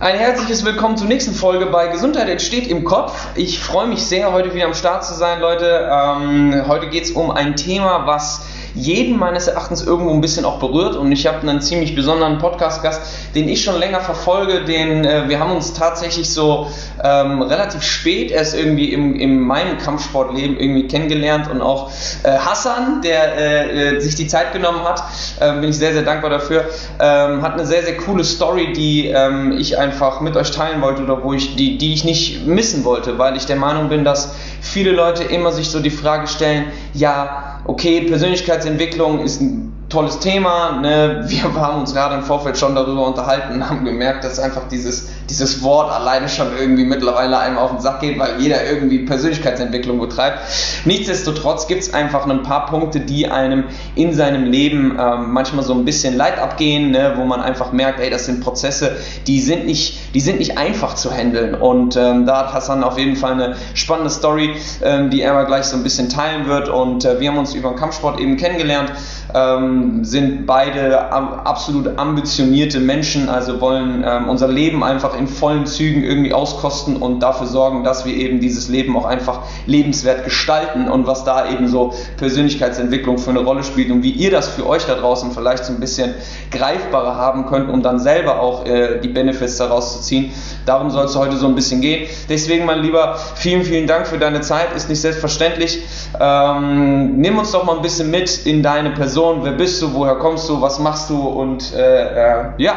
Ein herzliches Willkommen zur nächsten Folge bei Gesundheit entsteht im Kopf. Ich freue mich sehr, heute wieder am Start zu sein, Leute. Ähm, heute geht es um ein Thema, was jeden meines Erachtens irgendwo ein bisschen auch berührt. Und ich habe einen ziemlich besonderen Podcast-Gast, den ich schon länger verfolge, den äh, wir haben uns tatsächlich so ähm, relativ spät erst irgendwie im, in meinem Kampfsportleben irgendwie kennengelernt. Und auch äh, Hassan, der äh, äh sich die Zeit genommen hat, ähm, bin ich sehr, sehr dankbar dafür, ähm, hat eine sehr, sehr coole Story, die ähm, ich einfach mit euch teilen wollte oder wo ich, die, die ich nicht missen wollte, weil ich der Meinung bin, dass viele Leute immer sich so die Frage stellen, ja, okay, Persönlichkeitsentwicklung ist ein tolles Thema. Ne? Wir haben uns gerade im Vorfeld schon darüber unterhalten und haben gemerkt, dass einfach dieses, dieses Wort alleine schon irgendwie mittlerweile einem auf den Sack geht, weil jeder irgendwie Persönlichkeitsentwicklung betreibt. Nichtsdestotrotz gibt es einfach ein paar Punkte, die einem in seinem Leben ähm, manchmal so ein bisschen Leid abgehen, ne? wo man einfach merkt, ey, das sind Prozesse, die sind nicht, die sind nicht einfach zu handeln. Und ähm, da hat Hassan auf jeden Fall eine spannende Story, ähm, die er mal gleich so ein bisschen teilen wird. Und äh, wir haben uns über den Kampfsport eben kennengelernt ähm, sind beide absolut ambitionierte Menschen, also wollen ähm, unser Leben einfach in vollen Zügen irgendwie auskosten und dafür sorgen, dass wir eben dieses Leben auch einfach lebenswert gestalten und was da eben so Persönlichkeitsentwicklung für eine Rolle spielt und wie ihr das für euch da draußen vielleicht so ein bisschen greifbarer haben könnt, um dann selber auch äh, die Benefits daraus zu ziehen. Darum soll es heute so ein bisschen gehen. Deswegen, mein Lieber, vielen, vielen Dank für deine Zeit. Ist nicht selbstverständlich. Ähm, nimm uns doch mal ein bisschen mit in deine Person. Wer bist du? Woher kommst du? Was machst du? Und äh, äh, ja,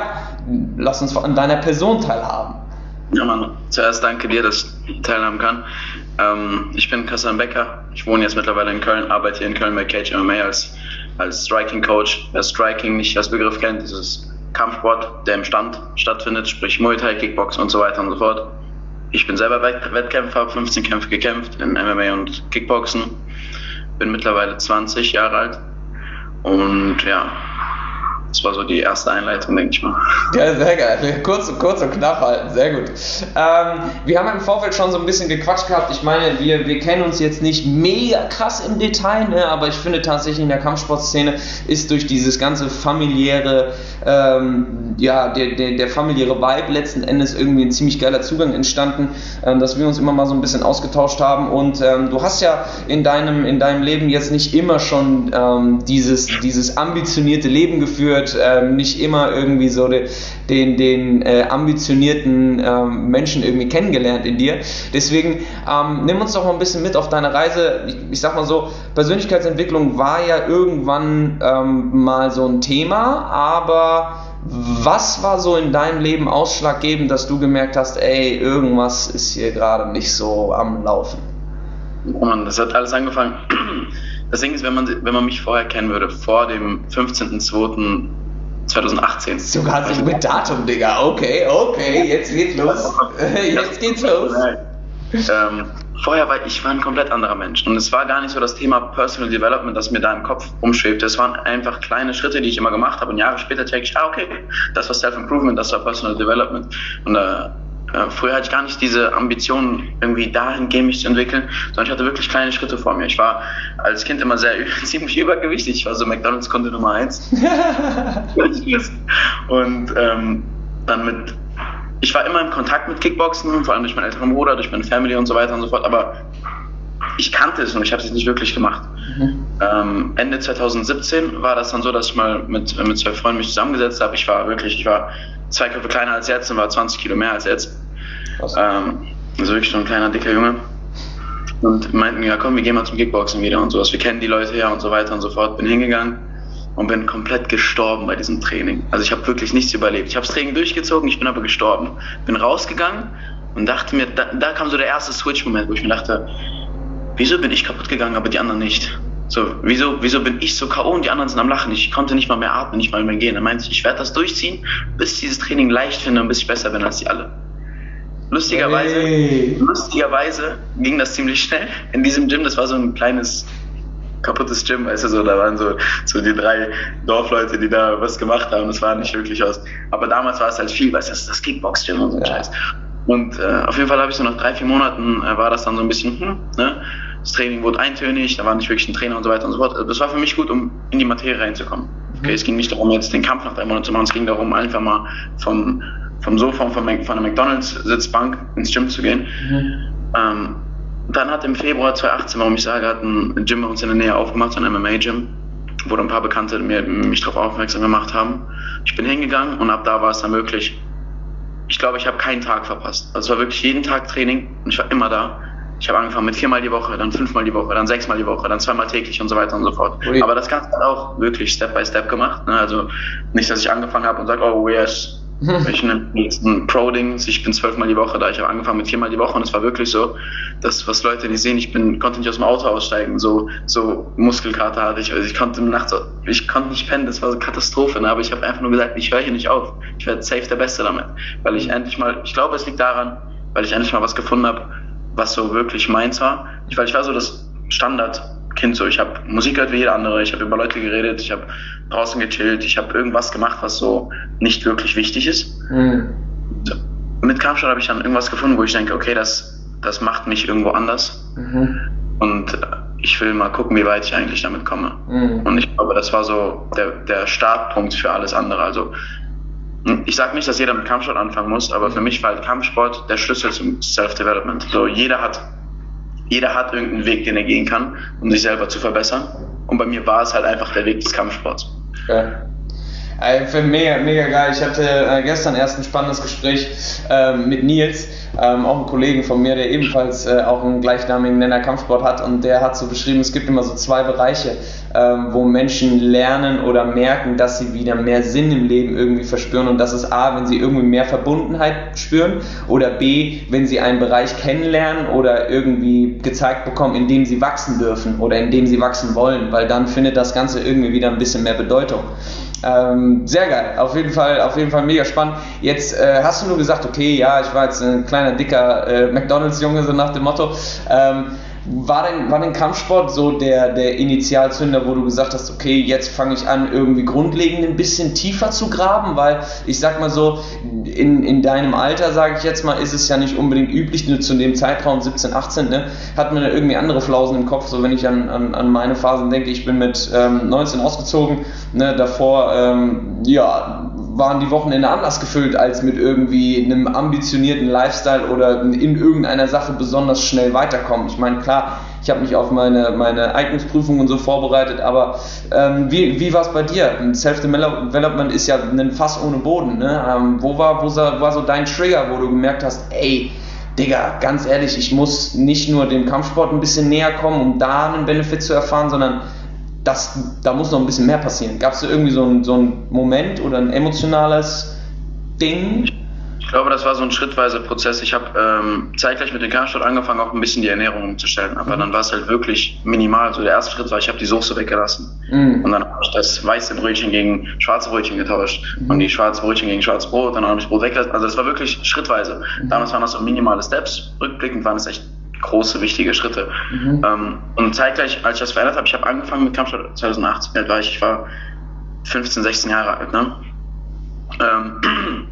lass uns an deiner Person teilhaben. Ja, Mann. Zuerst danke dir, dass ich teilhaben kann. Ähm, ich bin Kassan Becker. Ich wohne jetzt mittlerweile in Köln, arbeite hier in Köln bei Cage MMA als, als Striking Coach. Wer Striking nicht als Begriff kennt, dieses Kampfsport, der im Stand stattfindet, sprich Muay Thai, Kickboxen und so weiter und so fort. Ich bin selber Wettkämpfer, habe 15 Kämpfe gekämpft in MMA und Kickboxen, bin mittlerweile 20 Jahre alt und ja, das war so die erste Einleitung, denke ich mal. Ja, sehr geil. Kurz, kurz und knapp halten, sehr gut. Ähm, wir haben im Vorfeld schon so ein bisschen gequatscht gehabt. Ich meine, wir, wir kennen uns jetzt nicht mega krass im Detail, ne? aber ich finde tatsächlich in der Kampfsportszene ist durch dieses ganze familiäre, ähm, ja, der, der, der, familiäre Vibe letzten Endes irgendwie ein ziemlich geiler Zugang entstanden, ähm, dass wir uns immer mal so ein bisschen ausgetauscht haben. Und ähm, du hast ja in deinem, in deinem Leben jetzt nicht immer schon ähm, dieses, dieses ambitionierte Leben geführt wird, ähm, nicht immer irgendwie so de, den, den äh, ambitionierten ähm, Menschen irgendwie kennengelernt in dir. Deswegen ähm, nimm uns doch mal ein bisschen mit auf deine Reise. Ich, ich sag mal so, Persönlichkeitsentwicklung war ja irgendwann ähm, mal so ein Thema, aber was war so in deinem Leben ausschlaggebend, dass du gemerkt hast, ey, irgendwas ist hier gerade nicht so am Laufen? Oh Mann, das hat alles angefangen das Ding ist, wenn man, wenn man mich vorher kennen würde, vor dem 15.02.2018. Sogar so mit Datum, Digga. Okay, okay, jetzt geht's los. jetzt geht's los. Ähm, vorher war ich war ein komplett anderer Mensch. Und es war gar nicht so das Thema Personal Development, das mir da im Kopf umschwebte. Es waren einfach kleine Schritte, die ich immer gemacht habe. Und Jahre später check ich, ah, okay, das war Self-Improvement, das war Personal Development. Und äh, äh, früher hatte ich gar nicht diese Ambition, irgendwie dahingehend mich zu entwickeln, sondern ich hatte wirklich kleine Schritte vor mir. Ich war als Kind immer sehr ziemlich übergewichtig. Ich war so McDonalds-Kunde Nummer eins. und ähm, dann mit, ich war immer in Kontakt mit Kickboxen, vor allem durch meinen älteren Bruder, durch meine Family und so weiter und so fort, aber ich kannte es und ich habe es nicht wirklich gemacht. Mhm. Ähm, Ende 2017 war das dann so, dass ich mal mit, mit zwei Freunden mich zusammengesetzt habe. Ich war wirklich, ich war zwei Köpfe kleiner als jetzt und war 20 Kilo mehr als jetzt. Ähm, also wirklich schon ein kleiner, dicker Junge. Und meinten, ja komm, wir gehen mal zum Kickboxen wieder und sowas. Wir kennen die Leute ja und so weiter und so fort. Bin hingegangen und bin komplett gestorben bei diesem Training. Also ich habe wirklich nichts überlebt. Ich habe das Training durchgezogen, ich bin aber gestorben. Bin rausgegangen und dachte mir, da, da kam so der erste Switch-Moment, wo ich mir dachte, wieso bin ich kaputt gegangen, aber die anderen nicht? So, wieso, wieso bin ich so K.O. und die anderen sind am Lachen? Ich konnte nicht mal mehr atmen, nicht mal mehr gehen. Er meinte, ich werde das durchziehen, bis ich dieses Training leicht finde und bis ich besser bin als die alle. Lustigerweise, hey. lustigerweise ging das ziemlich schnell. In diesem Gym, das war so ein kleines kaputtes Gym, weißt du, so, da waren so, so die drei Dorfleute, die da was gemacht haben. Das war nicht wirklich was. Aber damals war es halt viel, weißt du, das das Kickbox-Gym und so ein ja. Scheiß. Und äh, auf jeden Fall habe ich so nach drei, vier Monaten äh, war das dann so ein bisschen, hm, ne? Das Training wurde eintönig, da war nicht wirklich ein Trainer und so weiter und so fort. Das war für mich gut, um in die Materie reinzukommen. Okay, es ging nicht darum, jetzt den Kampf nach drei Monaten zu machen, es ging darum, einfach mal vom, vom Sofa von, von der McDonalds-Sitzbank ins Gym zu gehen. Mhm. Ähm, dann hat im Februar 2018, warum ich sage, hat ein Gym bei uns in der Nähe aufgemacht, so ein MMA-Gym, wo ein paar Bekannte mir, mich darauf aufmerksam gemacht haben. Ich bin hingegangen und ab da war es dann möglich. Ich glaube, ich habe keinen Tag verpasst. Also es war wirklich jeden Tag Training und ich war immer da. Ich habe angefangen mit viermal die Woche, dann fünfmal die Woche, dann sechsmal die Woche, dann zweimal täglich und so weiter und so fort. Ui. Aber das Ganze hat auch wirklich Step by Step gemacht. Ne? Also nicht, dass ich angefangen habe und sage, oh yes, ich nehme jetzt ein Pro-Dings, ich bin zwölfmal die Woche da. Ich habe angefangen mit viermal die Woche und es war wirklich so, dass was Leute nicht sehen, ich bin, konnte nicht aus dem Auto aussteigen, so, so Muskelkater hatte ich. Also ich konnte nachts, ich konnte nicht pennen, das war so eine Katastrophe. Ne? Aber ich habe einfach nur gesagt, ich höre hier nicht auf. Ich werde safe der Beste damit. Weil ich endlich mal, ich glaube, es liegt daran, weil ich endlich mal was gefunden habe, was so wirklich meins war. Ich, weil ich war so das Standardkind so. Ich habe Musik gehört wie jeder andere, ich habe über Leute geredet, ich habe draußen gechillt, ich habe irgendwas gemacht, was so nicht wirklich wichtig ist. Mhm. Mit Kampfsport habe ich dann irgendwas gefunden, wo ich denke, okay, das, das macht mich irgendwo anders. Mhm. Und ich will mal gucken, wie weit ich eigentlich damit komme. Mhm. Und ich glaube, das war so der, der Startpunkt für alles andere. Also ich sage nicht, dass jeder mit Kampfsport anfangen muss, aber für mich war halt Kampfsport der Schlüssel zum Self-Development. So jeder hat, jeder hat irgendeinen Weg, den er gehen kann, um sich selber zu verbessern. Und bei mir war es halt einfach der Weg des Kampfsports. Okay. Äh, mega, mega geil. Ich hatte äh, gestern erst ein spannendes Gespräch äh, mit Nils, ähm, auch einen Kollegen von mir, der ebenfalls äh, auch einen gleichnamigen Nenner Kampfsport hat und der hat so beschrieben, es gibt immer so zwei Bereiche, ähm, wo Menschen lernen oder merken, dass sie wieder mehr Sinn im Leben irgendwie verspüren und das ist A, wenn sie irgendwie mehr Verbundenheit spüren oder B, wenn sie einen Bereich kennenlernen oder irgendwie gezeigt bekommen, in dem sie wachsen dürfen oder in dem sie wachsen wollen, weil dann findet das Ganze irgendwie wieder ein bisschen mehr Bedeutung. Ähm, sehr geil, auf jeden Fall, auf jeden Fall mega spannend. Jetzt äh, hast du nur gesagt, okay, ja, ich war jetzt ein kleiner dicker äh, McDonalds-Junge so nach dem Motto. Ähm, war denn, war denn Kampfsport so der, der Initialzünder, wo du gesagt hast, okay, jetzt fange ich an, irgendwie grundlegend ein bisschen tiefer zu graben? Weil ich sag mal so, in, in deinem Alter, sage ich jetzt mal, ist es ja nicht unbedingt üblich, nur zu dem Zeitraum 17, 18, ne, hat man ja irgendwie andere Flausen im Kopf. So, wenn ich an, an, an meine Phasen denke, ich bin mit ähm, 19 ausgezogen, ne, davor, ähm, ja, waren die Wochenende anders gefüllt als mit irgendwie einem ambitionierten Lifestyle oder in irgendeiner Sache besonders schnell weiterkommen. Ich meine, klar, ich habe mich auf meine, meine Eignungsprüfung und so vorbereitet, aber ähm, wie, wie war es bei dir? Self-Development ist ja ein Fass ohne Boden. Ne? Ähm, wo, war, wo war so dein Trigger, wo du gemerkt hast, ey, Digga, ganz ehrlich, ich muss nicht nur dem Kampfsport ein bisschen näher kommen, um da einen Benefit zu erfahren, sondern das, da muss noch ein bisschen mehr passieren. Gab es da irgendwie so einen so Moment oder ein emotionales Ding? Ich glaube, das war so ein schrittweiser Prozess. Ich habe ähm, zeitgleich mit dem Kampfsport angefangen, auch ein bisschen die Ernährung umzustellen. Aber mhm. dann war es halt wirklich minimal. So der erste Schritt war, ich habe die Soße weggelassen. Mhm. Und dann habe ich das weiße Brötchen gegen schwarze Brötchen getauscht. Mhm. Und die schwarze Brötchen gegen schwarzes Brot. Dann habe ich Brot weggelassen. Also das war wirklich schrittweise. Mhm. Damals waren das so minimale Steps. Rückblickend waren es echt große, wichtige Schritte. Mhm. Ähm, und zeitgleich, als ich das verändert habe, ich habe angefangen mit Kampfsport 2018, war ich, ich war 15, 16 Jahre alt. Ne? Ähm,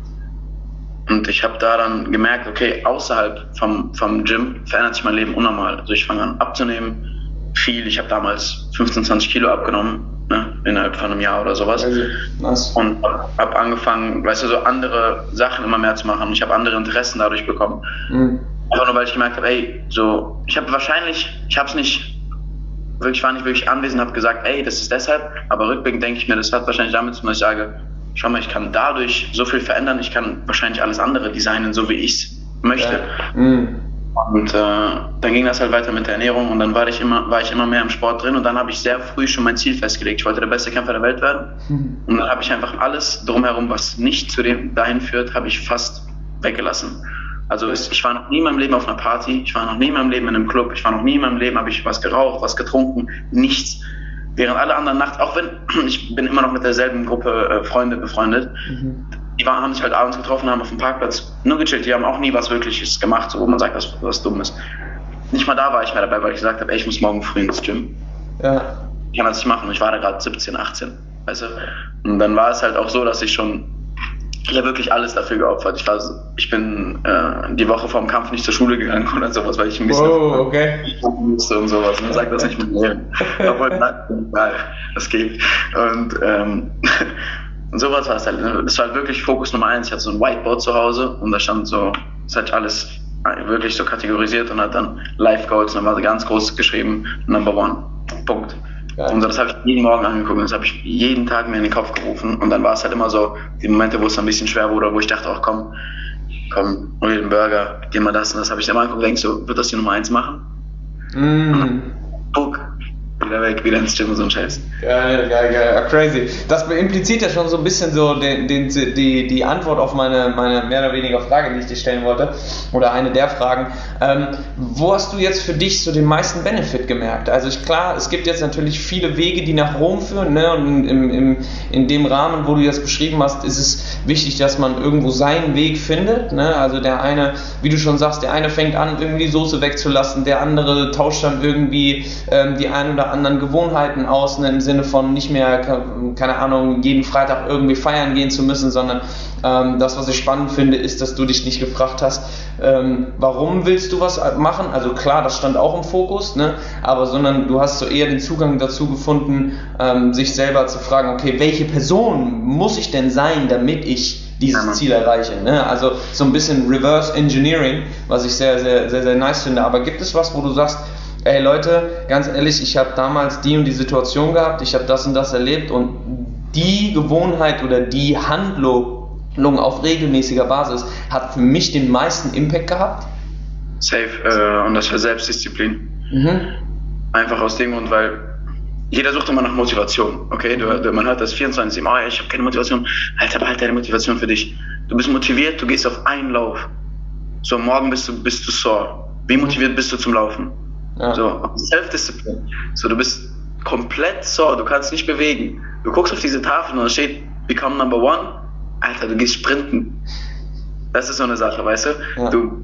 und ich habe da dann gemerkt, okay, außerhalb vom, vom Gym verändert sich mein Leben unnormal. Also ich fange an abzunehmen, viel. Ich habe damals 15, 20 Kilo abgenommen, ne, innerhalb von einem Jahr oder sowas. Also, nice. Und habe angefangen, weißt du, so andere Sachen immer mehr zu machen. Ich habe andere Interessen dadurch bekommen. Mhm. Einfach nur, weil ich gemerkt habe, ey, so, ich habe wahrscheinlich, ich habe es nicht, wirklich war nicht wirklich anwesend, habe gesagt, ey, das ist deshalb, aber rückblickend denke ich mir, das hat wahrscheinlich damit zu tun, dass ich sage, schau mal, ich kann dadurch so viel verändern, ich kann wahrscheinlich alles andere designen, so wie ich es möchte. Ja. Mhm. Und äh, dann ging das halt weiter mit der Ernährung und dann war ich immer, war ich immer mehr im Sport drin und dann habe ich sehr früh schon mein Ziel festgelegt. Ich wollte der beste Kämpfer der Welt werden. Mhm. Und dann habe ich einfach alles drumherum, was nicht zu dem dahin führt, habe ich fast weggelassen. Also ich war noch nie in meinem Leben auf einer Party, ich war noch nie in meinem Leben in einem Club, ich war noch nie in meinem Leben, habe ich was geraucht, was getrunken, nichts. Während alle anderen nachts, auch wenn ich bin immer noch mit derselben Gruppe äh, Freunde befreundet, mhm. die waren, haben sich halt abends getroffen, haben auf dem Parkplatz nur gechillt, die haben auch nie was Wirkliches gemacht, so wo man sagt, was, was Dummes. Nicht mal da war ich mehr dabei, weil ich gesagt habe, ey, ich muss morgen früh ins Gym. Ja. Ich kann das nicht machen. Ich war da gerade 17, 18, weißt du. Und dann war es halt auch so, dass ich schon ich habe wirklich alles dafür geopfert. Ich, war, ich bin äh, die Woche vor dem Kampf nicht zur Schule gegangen oder sowas, weil ich ein bisschen oh, okay. musste und sowas. Man sagt das nicht mit mir. Obwohl, nein, das geht. Und ähm, sowas war es halt. Ne? Das war halt wirklich Fokus Nummer eins. Ich hatte so ein Whiteboard zu Hause und da stand so, das hat alles wirklich so kategorisiert und hat dann Life Goals und dann war ganz groß geschrieben, Number One. Punkt. Geil. Und das habe ich jeden Morgen angeguckt und das habe ich jeden Tag mir in den Kopf gerufen. Und dann war es halt immer so, die Momente, wo es ein bisschen schwer wurde, wo ich dachte, ach komm, komm, hol dir einen Burger, geh mal das und das habe ich dann mal angeguckt und denkst so, wird das die Nummer eins machen? Mm. Puck, wieder weg, wieder ins Gym so ein Scheiß. Geil, geil, geil, crazy. Das impliziert ja schon so ein bisschen so den, den, die, die Antwort auf meine, meine mehr oder weniger Frage, die ich dir stellen wollte, oder eine der Fragen. Ähm, wo hast du jetzt für dich so den meisten Benefit gemerkt? Also ich, klar, es gibt jetzt natürlich viele Wege, die nach Rom führen, ne? und im, im, in dem Rahmen, wo du das beschrieben hast, ist es wichtig, dass man irgendwo seinen Weg findet. Ne? Also der eine, wie du schon sagst, der eine fängt an, irgendwie die Soße wegzulassen, der andere tauscht dann irgendwie ähm, die ein oder anderen Gewohnheiten aus, ne, im Sinne von nicht mehr, keine Ahnung, jeden Freitag irgendwie feiern gehen zu müssen, sondern ähm, das, was ich spannend finde, ist, dass du dich nicht gefragt hast, ähm, warum willst du was machen? Also klar, das stand auch im Fokus, ne? aber sondern du hast so eher den Zugang dazu gefunden, ähm, sich selber zu fragen, okay, welche Person muss ich denn sein, damit ich dieses Ziel erreiche. Ne? Also so ein bisschen Reverse Engineering, was ich sehr, sehr, sehr, sehr nice finde. Aber gibt es was, wo du sagst, ey Leute, ganz ehrlich, ich habe damals die und die Situation gehabt, ich habe das und das erlebt und die Gewohnheit oder die Handlung auf regelmäßiger Basis hat für mich den meisten Impact gehabt? Safe, äh, und das war Selbstdisziplin. Mhm. Einfach aus dem Grund, weil jeder sucht immer nach Motivation, okay? Du, du, man hört das 24 Mal, oh, ich habe keine Motivation. Alter, behalte deine Motivation für dich. Du bist motiviert, du gehst auf einen Lauf. So, morgen bist du, bist du sore. Wie motiviert bist du zum Laufen? Ja. So, Self-Discipline. So, du bist komplett so, du kannst nicht bewegen. Du guckst auf diese Tafel und da steht, become number one. Alter, du gehst sprinten. Das ist so eine Sache, weißt du? Ja. Du,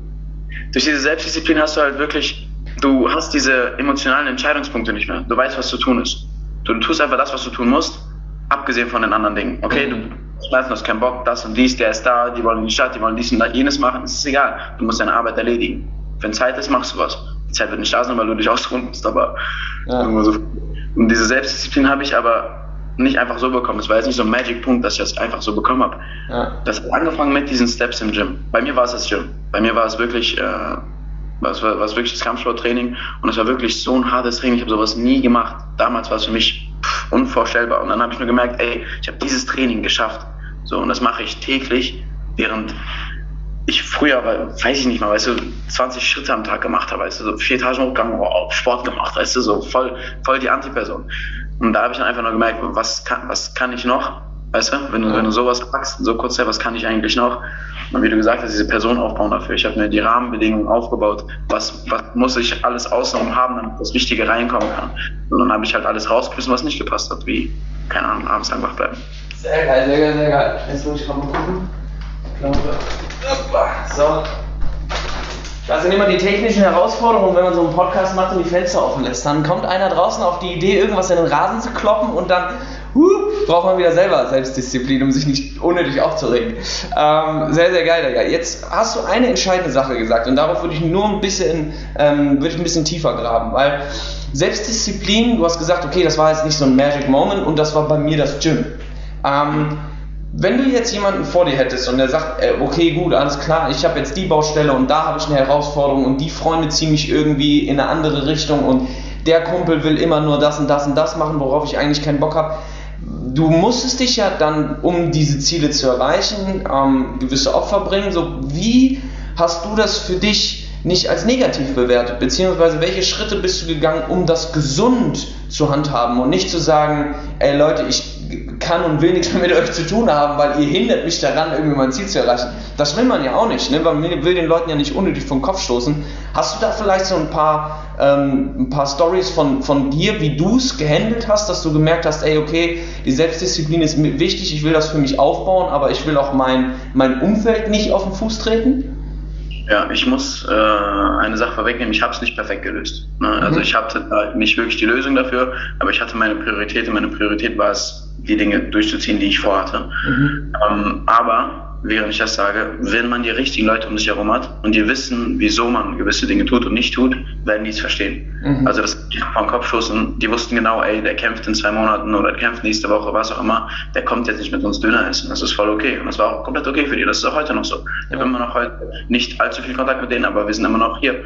durch diese Selbstdisziplin hast du halt wirklich, du hast diese emotionalen Entscheidungspunkte nicht mehr. Du weißt, was zu tun ist. Du, du tust einfach das, was du tun musst, abgesehen von den anderen Dingen. Okay, mhm. du schmeißt, du hast keinen Bock, das und dies, der ist da, die wollen in die Stadt, die wollen dies und jenes machen. Es ist egal. Du musst deine Arbeit erledigen. Wenn Zeit ist, machst du was. Zeit wird nicht da sein, weil du dich ausruhen musst, aber ja. so. Und diese Selbstdisziplin habe ich aber nicht einfach so bekommen. Es war jetzt nicht so ein Magic-Punkt, dass ich das einfach so bekommen habe. Ja. Das hat angefangen mit diesen Steps im Gym. Bei mir war es das Gym. Bei mir war es wirklich, äh, was war, war wirklich das Kampfsporttraining und es war wirklich so ein hartes Training. Ich habe sowas nie gemacht. Damals war es für mich pff, unvorstellbar. Und dann habe ich nur gemerkt, ey, ich habe dieses Training geschafft. So, und das mache ich täglich, während ich früher, weiß ich nicht mal, weißt du, 20 Schritte am Tag gemacht habe, weißt du, so vier Etagen hochgegangen, Sport gemacht, weißt du, so voll, voll die Antiperson. Und da habe ich dann einfach nur gemerkt, was kann, was kann ich noch, weißt du, wenn du, wenn du sowas packst, so kurz her, was kann ich eigentlich noch? Und wie du gesagt hast, diese Person aufbauen dafür. Ich habe mir die Rahmenbedingungen aufgebaut, was, was muss ich alles außenrum haben, damit das Wichtige reinkommen kann. Und dann habe ich halt alles rausgeschmissen, was nicht gepasst hat, wie, keine Ahnung, abends einfach bleiben. Sehr geil, sehr geil, sehr geil. Jetzt muss ich mal gucken. So. Das sind immer die technischen Herausforderungen, wenn man so einen Podcast macht und die Fenster offen lässt. Dann kommt einer draußen auf die Idee, irgendwas in den Rasen zu kloppen und dann huh, braucht man wieder selber Selbstdisziplin, um sich nicht unnötig aufzuregen. Ähm, sehr, sehr geil, Digga. Jetzt hast du eine entscheidende Sache gesagt und darauf würde ich nur ein bisschen, ähm, würde ich ein bisschen tiefer graben, weil Selbstdisziplin, du hast gesagt, okay, das war jetzt nicht so ein Magic Moment und das war bei mir das Gym. Ähm, wenn du jetzt jemanden vor dir hättest und der sagt, äh, okay, gut, alles klar, ich habe jetzt die Baustelle und da habe ich eine Herausforderung und die Freunde ziehen mich irgendwie in eine andere Richtung und der Kumpel will immer nur das und das und das machen, worauf ich eigentlich keinen Bock habe. Du musstest dich ja dann, um diese Ziele zu erreichen, ähm, gewisse Opfer bringen. So, wie hast du das für dich nicht als negativ bewertet? Beziehungsweise welche Schritte bist du gegangen, um das gesund zu handhaben und nicht zu sagen, ey Leute, ich kann und will nichts mehr mit euch zu tun haben, weil ihr hindert mich daran, irgendwie mein Ziel zu erreichen. Das will man ja auch nicht, ne? man will den Leuten ja nicht unnötig vom Kopf stoßen. Hast du da vielleicht so ein paar, ähm, ein paar Stories von, von dir, wie du es gehandelt hast, dass du gemerkt hast, ey, okay, die Selbstdisziplin ist wichtig, ich will das für mich aufbauen, aber ich will auch mein, mein Umfeld nicht auf den Fuß treten? Ja, ich muss äh, eine Sache vorwegnehmen, ich habe es nicht perfekt gelöst. Ne? Also mhm. ich hatte halt nicht wirklich die Lösung dafür, aber ich hatte meine Priorität und meine Priorität war es, die Dinge durchzuziehen, die ich vorhatte. Mhm. Ähm, aber während ich das sage, wenn man die richtigen Leute um sich herum hat und die wissen, wieso man gewisse Dinge tut und nicht tut, werden die es verstehen. Mhm. Also das vom Kopfschuss die wussten genau, ey, der kämpft in zwei Monaten oder der kämpft nächste Woche, was auch immer, der kommt jetzt nicht mit uns Döner essen. Das ist voll okay. Und das war auch komplett okay für die. Das ist auch heute noch so. Ich habe immer noch heute nicht allzu viel Kontakt mit denen, aber wir sind immer noch hier.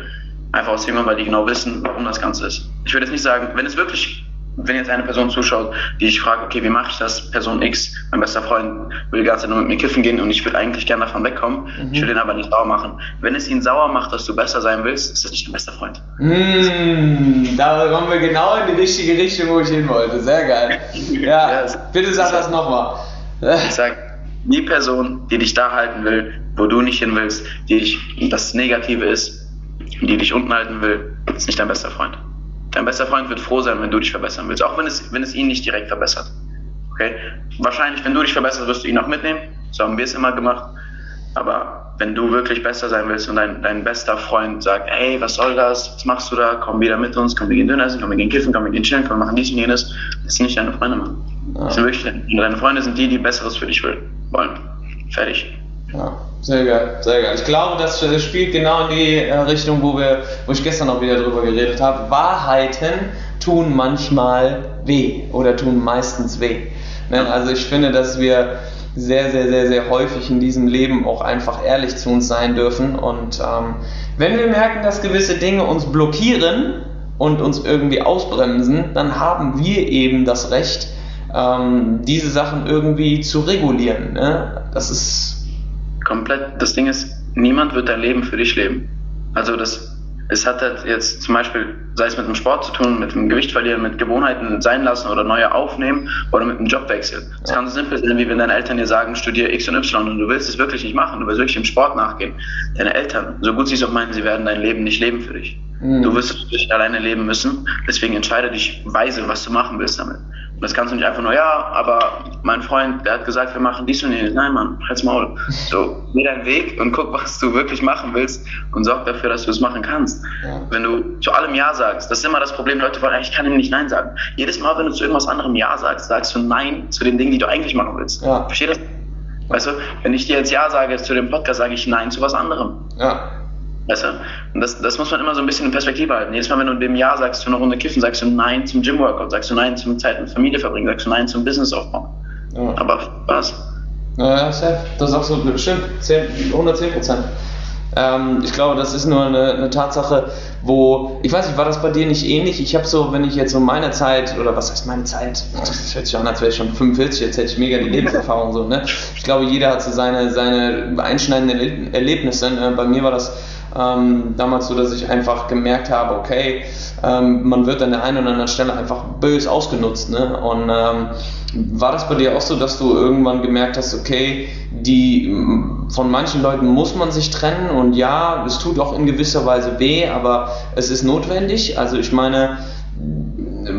Einfach aus dem Grund, weil die genau wissen, warum das Ganze ist. Ich würde jetzt nicht sagen, wenn es wirklich wenn jetzt eine Person zuschaut, die ich frage, okay, wie mache ich das? Person X, mein bester Freund, will die ganze Zeit nur mit mir kiffen gehen und ich will eigentlich gerne davon wegkommen. Mhm. Ich will ihn aber nicht sauer machen. Wenn es ihn sauer macht, dass du besser sein willst, ist das nicht dein bester Freund. Mm, da kommen wir genau in die richtige Richtung, wo ich hin wollte. Sehr geil. Ja, ja bitte sag das nochmal. Ich sag, die Person, die dich da halten will, wo du nicht hin willst, die dich, das Negative ist, die dich unten halten will, ist nicht dein bester Freund. Dein bester Freund wird froh sein, wenn du dich verbessern willst, auch wenn es, wenn es ihn nicht direkt verbessert. Okay? Wahrscheinlich, wenn du dich verbesserst, wirst du ihn auch mitnehmen. So haben wir es immer gemacht. Aber wenn du wirklich besser sein willst und dein, dein bester Freund sagt, ey, was soll das? Was machst du da? Komm wieder mit uns, komm, wir gehen Döner essen, komm, wir gehen kiffen, komm, wir gehen chillen, komm, wir machen dies und jenes. Das sind nicht deine Freunde, Mann. Ja. Das sind wirklich, deine Freunde sind die, die Besseres für dich wollen. Fertig. Ja, sehr geil, sehr geil. Ich glaube, das spielt genau in die äh, Richtung, wo, wir, wo ich gestern auch wieder drüber geredet habe. Wahrheiten tun manchmal weh oder tun meistens weh. Ne? Also ich finde, dass wir sehr, sehr, sehr, sehr häufig in diesem Leben auch einfach ehrlich zu uns sein dürfen. Und ähm, wenn wir merken, dass gewisse Dinge uns blockieren und uns irgendwie ausbremsen, dann haben wir eben das Recht, ähm, diese Sachen irgendwie zu regulieren. Ne? Das ist komplett, das Ding ist, niemand wird dein Leben für dich leben. Also das, es hat halt jetzt zum Beispiel, sei es mit dem Sport zu tun, mit dem Gewicht verlieren, mit Gewohnheiten sein lassen oder neue aufnehmen oder mit einem Jobwechsel. Es kann so simpel sein, wie wenn deine Eltern dir sagen, studiere X und Y und du willst es wirklich nicht machen, du willst wirklich im Sport nachgehen. Deine Eltern, so gut sie es auch meinen, sie werden dein Leben nicht leben für dich. Mhm. Du wirst es nicht alleine leben müssen, deswegen entscheide dich weise, was du machen willst damit. Das kannst du nicht einfach nur, ja, aber mein Freund, der hat gesagt, wir machen dies und jenes. Nein, Mann, halt's Maul. So, geh deinen Weg und guck, was du wirklich machen willst und sorg dafür, dass du es machen kannst. Ja. Wenn du zu allem Ja sagst, das ist immer das Problem, Leute wollen, ich kann ihm nicht Nein sagen. Jedes Mal, wenn du zu irgendwas anderem Ja sagst, sagst du Nein zu den Dingen, die du eigentlich machen willst. Ja. Verstehst du das? Weißt du, wenn ich dir jetzt Ja sage zu dem Podcast, sage ich Nein zu was anderem. Ja. Weißt du? Und das, das muss man immer so ein bisschen in Perspektive halten. Jedes Mal, wenn du dem Ja sagst zu einer Runde Kiffen, sagst du Nein zum Gym-Workout, sagst du Nein zum Zeit mit Familie verbringen, sagst du Nein zum Businessaufbau. Ja. Aber was? Ja, safe. Das ist auch so, stimmt, 10, 110 Prozent. Ähm, ich glaube, das ist nur eine, eine, Tatsache, wo, ich weiß nicht, war das bei dir nicht ähnlich? Ich habe so, wenn ich jetzt so meine Zeit, oder was heißt meine Zeit? Das hört sich an, als wäre ich schon 45, jetzt hätte ich mega die Lebenserfahrung so, ne? Ich glaube, jeder hat so seine, seine einschneidenden Erlebnisse. Ne? Bei mir war das ähm, damals so, dass ich einfach gemerkt habe, okay, ähm, man wird an der einen oder anderen Stelle einfach bös ausgenutzt. Ne? Und ähm, war das bei dir auch so, dass du irgendwann gemerkt hast, okay, die von manchen Leuten muss man sich trennen und ja, es tut auch in gewisser Weise weh, aber es ist notwendig. Also ich meine,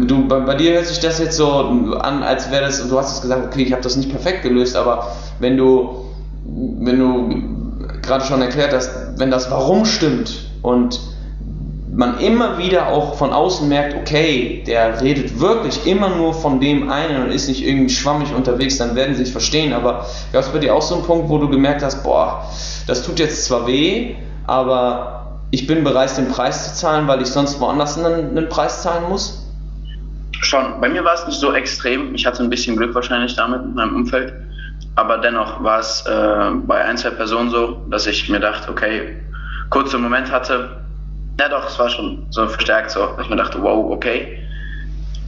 du, bei, bei, dir hört sich das jetzt so an, als wäre das, du hast es gesagt, okay, ich habe das nicht perfekt gelöst, aber wenn du, wenn du gerade schon erklärt hast, wenn das Warum stimmt und man immer wieder auch von außen merkt, okay, der redet wirklich immer nur von dem einen und ist nicht irgendwie schwammig unterwegs, dann werden sie sich verstehen. Aber gab es bei dir auch so einen Punkt, wo du gemerkt hast, boah, das tut jetzt zwar weh, aber ich bin bereit, den Preis zu zahlen, weil ich sonst woanders einen, einen Preis zahlen muss? Schon. Bei mir war es nicht so extrem. Ich hatte ein bisschen Glück wahrscheinlich damit in meinem Umfeld. Aber dennoch war es äh, bei ein, zwei Personen so, dass ich mir dachte, okay, kurzer Moment hatte, ja doch, es war schon so verstärkt so, dass ich mir dachte, wow, okay.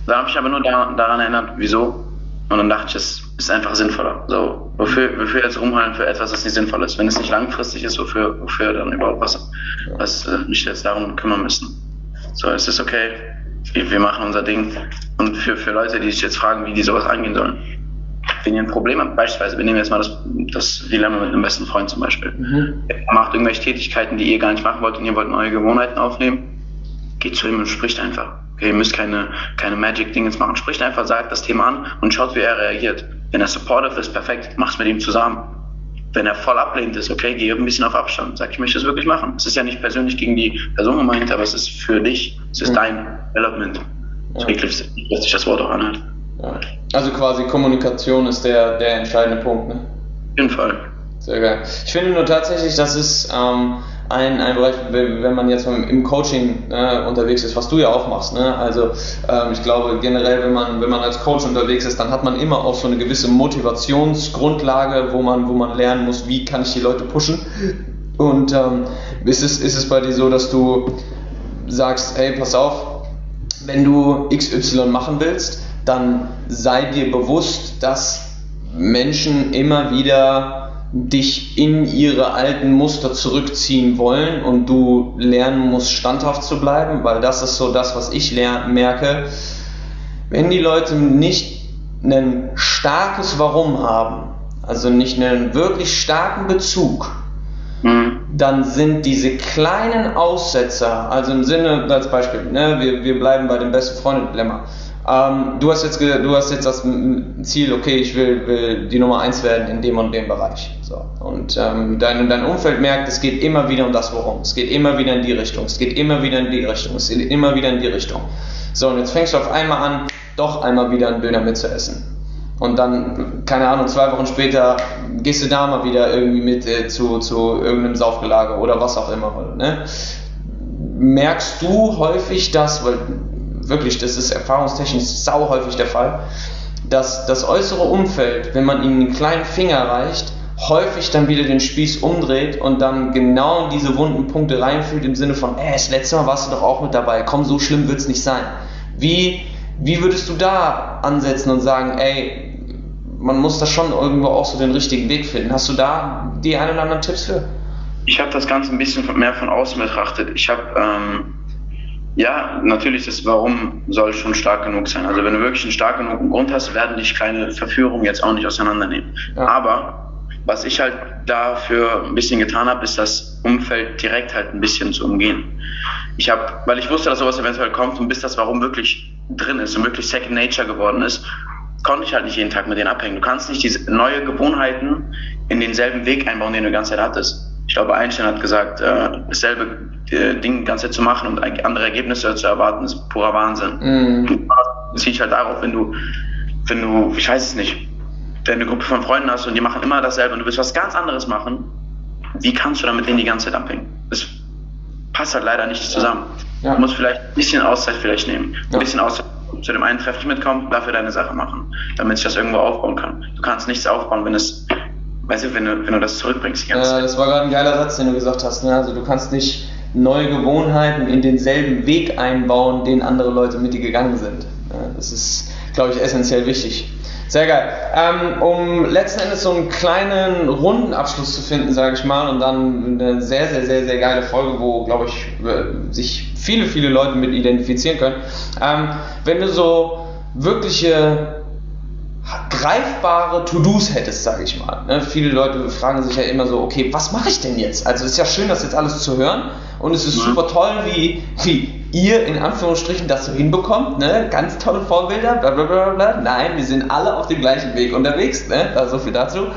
Dann habe ich aber nur da, daran erinnert, wieso. Und dann dachte ich, es ist einfach sinnvoller. So, wofür, wofür jetzt rumhalten für etwas, das nicht sinnvoll ist? Wenn es nicht langfristig ist, wofür, wofür dann überhaupt was, was äh, mich jetzt darum kümmern müssen? So, es ist okay, wir, wir machen unser Ding. Und für, für Leute, die sich jetzt fragen, wie die sowas angehen sollen, wenn ihr ein Problem habt, beispielsweise, wir nehmen jetzt mal das, das Dilemma mit einem besten Freund zum Beispiel. Mhm. Er macht irgendwelche Tätigkeiten, die ihr gar nicht machen wollt und ihr wollt neue Gewohnheiten aufnehmen, geht zu ihm und spricht einfach. Okay, ihr müsst keine, keine Magic-Dinge machen. Spricht einfach, sagt das Thema an und schaut, wie er reagiert. Wenn er supportive ist, perfekt, mach's mit ihm zusammen. Wenn er voll ablehnt ist, okay, geh ein bisschen auf Abstand. Sag, ich möchte das wirklich machen. Es ist ja nicht persönlich gegen die Person gemeint, aber es ist für dich. Es ist mhm. dein Development. So ja. eklig sich das Wort auch anhört. Ja. Also quasi Kommunikation ist der, der entscheidende Punkt, ne? Auf jeden Fall. Sehr geil. Ich finde nur tatsächlich, das ist ähm, ein, ein Bereich, wenn man jetzt im Coaching äh, unterwegs ist, was du ja auch machst. Ne? Also ähm, ich glaube generell, wenn man, wenn man als Coach unterwegs ist, dann hat man immer auch so eine gewisse Motivationsgrundlage, wo man, wo man lernen muss, wie kann ich die Leute pushen. Und ähm, ist, es, ist es bei dir so, dass du sagst, hey, pass auf, wenn du XY machen willst, dann sei dir bewusst, dass Menschen immer wieder dich in ihre alten Muster zurückziehen wollen und du lernen musst, standhaft zu bleiben, weil das ist so das, was ich merke. Wenn die Leute nicht ein starkes Warum haben, also nicht einen wirklich starken Bezug, mhm. dann sind diese kleinen Aussetzer, also im Sinne, als Beispiel, ne, wir, wir bleiben bei dem besten Freunde-Dilemma, ähm, du, hast jetzt, du hast jetzt das Ziel, okay, ich will, will die Nummer 1 werden in dem und dem Bereich. So. Und ähm, dein, dein Umfeld merkt, es geht immer wieder um das Worum. Es geht immer wieder in die Richtung. Es geht immer wieder in die Richtung. Es geht immer wieder in die Richtung. So, und jetzt fängst du auf einmal an, doch einmal wieder einen Döner mitzuessen. Und dann, keine Ahnung, zwei Wochen später gehst du da mal wieder irgendwie mit äh, zu, zu irgendeinem Saufgelage oder was auch immer. Ne? Merkst du häufig das, weil wirklich, das ist erfahrungstechnisch sau häufig der Fall, dass das äußere Umfeld, wenn man ihnen einen kleinen Finger reicht, häufig dann wieder den Spieß umdreht und dann genau in diese wunden Punkte reinfühlt im Sinne von, ey, das letzte Mal warst du doch auch mit dabei, komm, so schlimm wird es nicht sein. Wie, wie würdest du da ansetzen und sagen, ey, man muss da schon irgendwo auch so den richtigen Weg finden. Hast du da die ein oder anderen Tipps für? Ich habe das Ganze ein bisschen mehr von außen betrachtet. Ich habe ähm, ja, natürlich, das Warum soll schon stark genug sein. Also wenn du wirklich einen stark genug Grund hast, werden dich keine Verführungen jetzt auch nicht auseinandernehmen. Ja. Aber was ich halt dafür ein bisschen getan habe, ist das Umfeld direkt halt ein bisschen zu umgehen. Ich habe, weil ich wusste, dass sowas eventuell kommt und bis das Warum wirklich drin ist und wirklich Second Nature geworden ist, konnte ich halt nicht jeden Tag mit denen abhängen. Du kannst nicht diese neue Gewohnheiten in denselben Weg einbauen, den du die ganze Zeit hattest ich glaube, Einstein hat gesagt, äh, dasselbe äh, Ding die ganze Zeit zu machen und andere Ergebnisse zu erwarten, ist purer Wahnsinn. Mhm. Das ziehe ich halt darauf, wenn du, wenn du, ich weiß es nicht, wenn du eine Gruppe von Freunden hast und die machen immer dasselbe und du willst was ganz anderes machen, wie kannst du dann mit denen die ganze Zeit abhängen? Das passt halt leider nicht zusammen. Ja. Du musst vielleicht ein bisschen Auszeit vielleicht nehmen. Ein ja. bisschen Auszeit zu dem einen Treffen nicht mitkommen, dafür deine Sache machen, damit ich das irgendwo aufbauen kann. Du kannst nichts aufbauen, wenn es Weißt du, wenn du, wenn du das zurückbringst, die Zeit. Das war gerade ein geiler Satz, den du gesagt hast. Ne? Also du kannst nicht neue Gewohnheiten in denselben Weg einbauen, den andere Leute mit dir gegangen sind. Das ist, glaube ich, essentiell wichtig. Sehr geil. Ähm, um letzten Endes so einen kleinen Rundenabschluss zu finden, sage ich mal, und dann eine sehr, sehr, sehr, sehr geile Folge, wo, glaube ich, sich viele, viele Leute mit identifizieren können. Ähm, wenn du so wirkliche greifbare To-Dos hättest, sage ich mal. Ne? Viele Leute fragen sich ja immer so, okay, was mache ich denn jetzt? Also es ist ja schön, das jetzt alles zu hören und es ist mhm. super toll, wie, wie ihr in Anführungsstrichen das so hinbekommt, ne? ganz tolle Vorbilder, bla bla bla bla. Nein, wir sind alle auf dem gleichen Weg unterwegs, ne? also so viel dazu.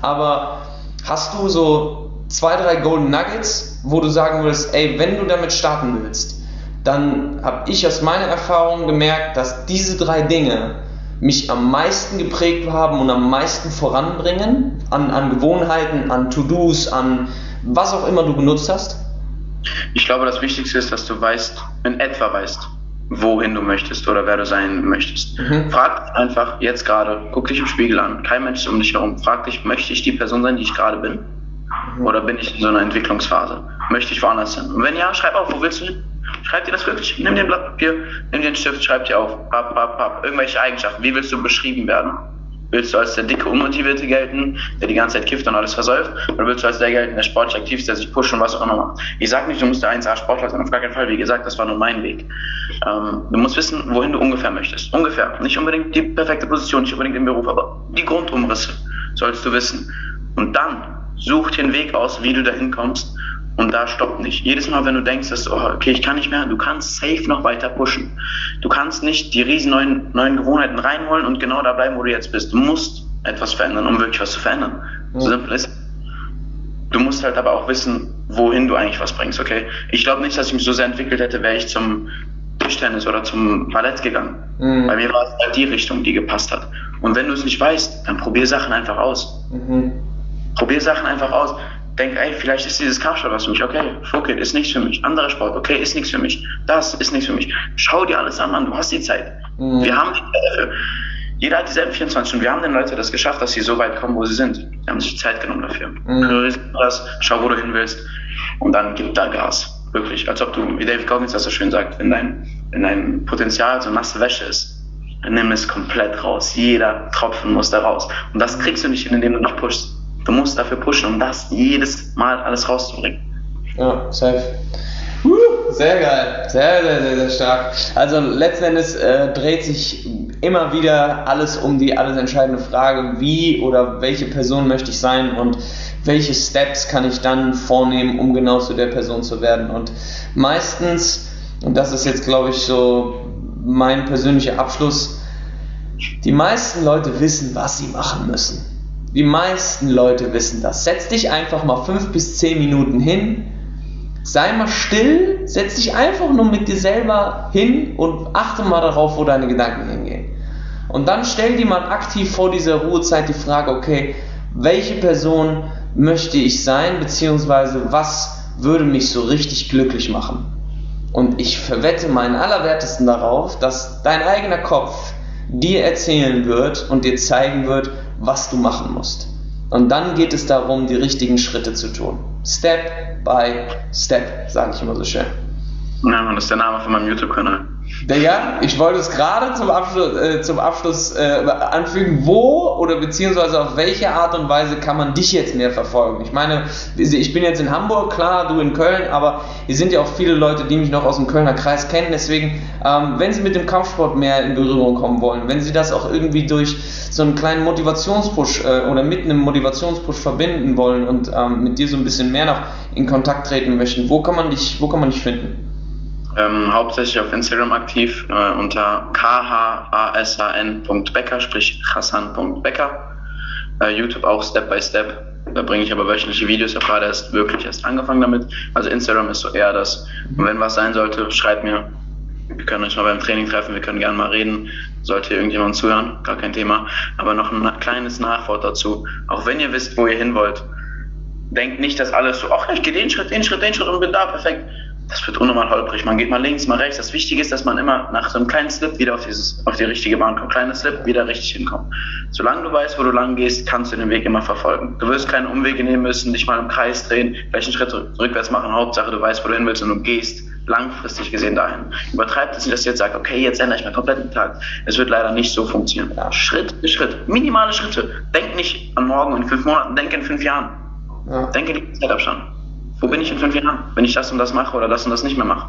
Aber hast du so zwei, drei Golden Nuggets, wo du sagen würdest, ey, wenn du damit starten willst, dann habe ich aus meiner Erfahrung gemerkt, dass diese drei Dinge mich am meisten geprägt haben und am meisten voranbringen an, an Gewohnheiten, an To-Dos, an was auch immer du benutzt hast? Ich glaube, das Wichtigste ist, dass du weißt, in etwa weißt, wohin du möchtest oder wer du sein möchtest. Mhm. Frag einfach jetzt gerade, guck dich im Spiegel an, kein Mensch ist um dich herum. Frag dich, möchte ich die Person sein, die ich gerade bin? Mhm. Oder bin ich in so einer Entwicklungsphase? Möchte ich woanders hin? Und wenn ja, schreib auf, wo willst du hin? Schreib dir das wirklich, nimm den Blatt Papier, nimm den Stift, schreib dir auf, papp, papp, papp, irgendwelche Eigenschaften. Wie willst du beschrieben werden? Willst du als der dicke, unmotivierte gelten, der die ganze Zeit kifft und alles versäuft? Oder willst du als der gelten, der sportlich aktiv ist, der sich pusht und was auch immer macht? Ich sag nicht, du musst der 1A-Sportler sein, auf gar keinen Fall. Wie gesagt, das war nur mein Weg. Ähm, du musst wissen, wohin du ungefähr möchtest. Ungefähr. Nicht unbedingt die perfekte Position, nicht unbedingt im Beruf, aber die Grundumrisse sollst du wissen. Und dann such den Weg aus, wie du dahin kommst und da stoppt nicht. Jedes Mal, wenn du denkst, dass du, oh, okay, ich kann nicht mehr, du kannst safe noch weiter pushen. Du kannst nicht die riesen neuen, neuen Gewohnheiten reinholen und genau da bleiben, wo du jetzt bist. Du musst etwas verändern, um wirklich was zu verändern. Ja. So simpel ist. Du musst halt aber auch wissen, wohin du eigentlich was bringst, okay? Ich glaube nicht, dass ich mich so sehr entwickelt hätte, wäre ich zum Tischtennis oder zum Ballett gegangen. Mhm. Bei mir war es halt die Richtung, die gepasst hat. Und wenn du es nicht weißt, dann probier Sachen einfach aus. Mhm. Probier Sachen einfach aus. Denk, ey, vielleicht ist dieses Kampfsport was für mich. Okay, Fokit ist nichts für mich. Anderer Sport, okay, ist nichts für mich. Das ist nichts für mich. Schau dir alles an, Mann. Du hast die Zeit. Mhm. Wir haben die Zeit dafür. Jeder hat dieselben 24 Stunden. Wir haben den Leuten das geschafft, dass sie so weit kommen, wo sie sind. Die haben sich Zeit genommen dafür. Mhm. das, schau, wo du hin willst. Und dann gib da Gas. Wirklich. Als ob du, wie David Goggins das so schön sagt, wenn dein, wenn dein Potenzial so nasse Wäsche ist, dann nimm es komplett raus. Jeder Tropfen muss da raus. Und das kriegst du nicht hin, indem du dich pushst. Du musst dafür pushen, um das jedes Mal alles rauszubringen. Ja, safe. Sehr geil. Sehr, sehr, sehr, sehr stark. Also letzten Endes äh, dreht sich immer wieder alles um die alles entscheidende Frage, wie oder welche Person möchte ich sein und welche Steps kann ich dann vornehmen, um genau zu der Person zu werden. Und meistens, und das ist jetzt glaube ich so mein persönlicher Abschluss, die meisten Leute wissen, was sie machen müssen. Die meisten Leute wissen das. Setz dich einfach mal fünf bis zehn Minuten hin, sei mal still, setz dich einfach nur mit dir selber hin und achte mal darauf, wo deine Gedanken hingehen. Und dann stell dir mal aktiv vor dieser Ruhezeit die Frage, okay, welche Person möchte ich sein, beziehungsweise was würde mich so richtig glücklich machen? Und ich verwette meinen Allerwertesten darauf, dass dein eigener Kopf dir erzählen wird und dir zeigen wird, was du machen musst. Und dann geht es darum, die richtigen Schritte zu tun. Step by Step, sage ich immer so schön. Ja, das ist der Name von meinem YouTube-Kanal. Ja, ich wollte es gerade zum Abschluss, äh, zum Abschluss äh, anfügen, wo oder beziehungsweise auf welche Art und Weise kann man dich jetzt mehr verfolgen? Ich meine, ich bin jetzt in Hamburg, klar, du in Köln, aber hier sind ja auch viele Leute, die mich noch aus dem Kölner Kreis kennen. Deswegen, ähm, wenn Sie mit dem Kampfsport mehr in Berührung kommen wollen, wenn Sie das auch irgendwie durch so einen kleinen Motivationspush äh, oder mit einem Motivationspush verbinden wollen und ähm, mit dir so ein bisschen mehr noch in Kontakt treten möchten, wo kann man dich, wo kann man dich finden? Ähm, hauptsächlich auf Instagram aktiv äh, unter khasan.becker, sprich hassan.becker. Äh, YouTube auch Step by Step. Da bringe ich aber wöchentliche Videos. Ich habe gerade erst wirklich erst angefangen damit. Also Instagram ist so eher das. Und wenn was sein sollte, schreibt mir. Wir können uns mal beim Training treffen, wir können gerne mal reden. Sollte irgendjemand zuhören, gar kein Thema. Aber noch ein kleines Nachwort dazu. Auch wenn ihr wisst, wo ihr hin wollt, denkt nicht, dass alles so, ach, ich gehe den Schritt, den Schritt, den Schritt und bin da, perfekt das wird unnormal holprig. Man geht mal links, mal rechts. Das Wichtige ist, dass man immer nach so einem kleinen Slip wieder auf, dieses, auf die richtige Bahn kommt. Kleiner Slip, wieder richtig hinkommt. Solange du weißt, wo du lang gehst, kannst du den Weg immer verfolgen. Du wirst keine Umwege nehmen müssen, dich mal im Kreis drehen, vielleicht einen Schritt rückwärts machen. Hauptsache, du weißt, wo du hin willst und du gehst langfristig gesehen dahin. Übertreibt es nicht, dass du jetzt sagst, okay, jetzt ändere ich meinen kompletten Tag. Es wird leider nicht so funktionieren. Schritt für Schritt. Minimale Schritte. Denk nicht an morgen in fünf Monaten, denk in fünf Jahren. Ja. Denke die Zeitabstand. Wo bin ich in fünf Jahren, wenn ich das und das mache oder das und das nicht mehr mache?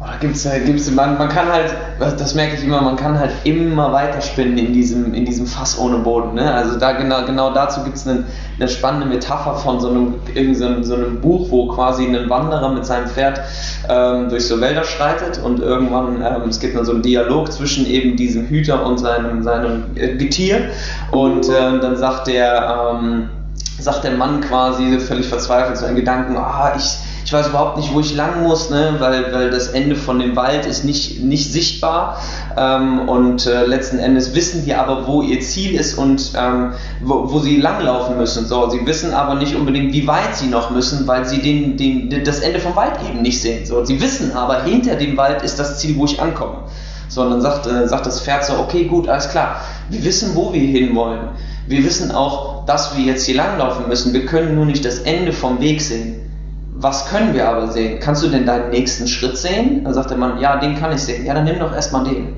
Oh, gibt's, gibt's, man, man kann halt, das merke ich immer, man kann halt immer weiterspinnen in diesem, in diesem Fass ohne Boden. Ne? Also da genau, genau dazu gibt es eine, eine spannende Metapher von so einem, so, so einem Buch, wo quasi ein Wanderer mit seinem Pferd ähm, durch so Wälder schreitet und irgendwann, ähm, es gibt dann so einen Dialog zwischen eben diesem Hüter und seinem, seinem äh, Getier und ähm, dann sagt der, ähm, sagt der Mann quasi völlig verzweifelt so einen Gedanken, ah, ich, ich weiß überhaupt nicht, wo ich lang muss, ne? weil, weil das Ende von dem Wald ist nicht, nicht sichtbar ähm, und äh, letzten Endes wissen die aber, wo ihr Ziel ist und ähm, wo, wo sie langlaufen müssen. So, sie wissen aber nicht unbedingt, wie weit sie noch müssen, weil sie den, den, das Ende vom Wald eben nicht sehen. So, sie wissen aber, hinter dem Wald ist das Ziel, wo ich ankomme. So, und dann sagt, äh, sagt das Pferd so, okay, gut, alles klar, wir wissen, wo wir hinwollen. Wir wissen auch, dass wir jetzt hier langlaufen müssen. Wir können nur nicht das Ende vom Weg sehen. Was können wir aber sehen? Kannst du denn deinen nächsten Schritt sehen? Dann sagt der Mann, ja, den kann ich sehen. Ja, dann nimm doch erstmal den.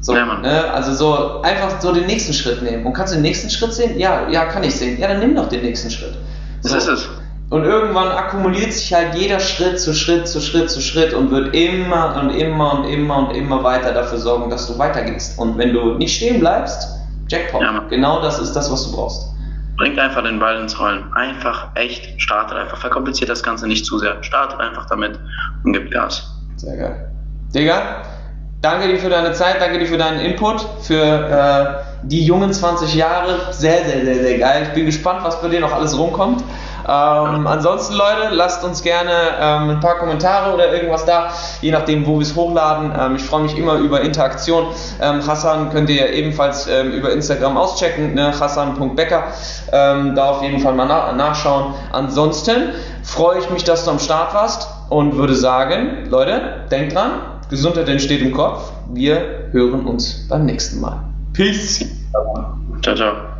So, ja, ne? Also so einfach so den nächsten Schritt nehmen. Und kannst du den nächsten Schritt sehen? Ja, ja, kann ich sehen. Ja, dann nimm doch den nächsten Schritt. So. Das ist es. Und irgendwann akkumuliert sich halt jeder Schritt zu Schritt zu Schritt zu Schritt und wird immer und immer und immer und immer weiter dafür sorgen, dass du weitergehst. Und wenn du nicht stehen bleibst, Jackpot. Ja, genau das ist das, was du brauchst. Bringt einfach den Ball ins Rollen. Einfach, echt, startet einfach. Verkompliziert das Ganze nicht zu sehr. Startet einfach damit und gibt Gas. Sehr geil. Digga, danke dir für deine Zeit, danke dir für deinen Input, für äh, die jungen 20 Jahre. Sehr, sehr, sehr, sehr geil. Ich bin gespannt, was bei dir noch alles rumkommt. Ähm, ansonsten, Leute, lasst uns gerne ähm, ein paar Kommentare oder irgendwas da, je nachdem, wo wir es hochladen. Ähm, ich freue mich immer über Interaktion. Ähm, Hassan könnt ihr ebenfalls ähm, über Instagram auschecken, ne? hassan.becker. Ähm, da auf jeden Fall mal na nachschauen. Ansonsten freue ich mich, dass du am Start warst und würde sagen, Leute, denkt dran, Gesundheit entsteht im Kopf. Wir hören uns beim nächsten Mal. Peace. Ciao, ciao.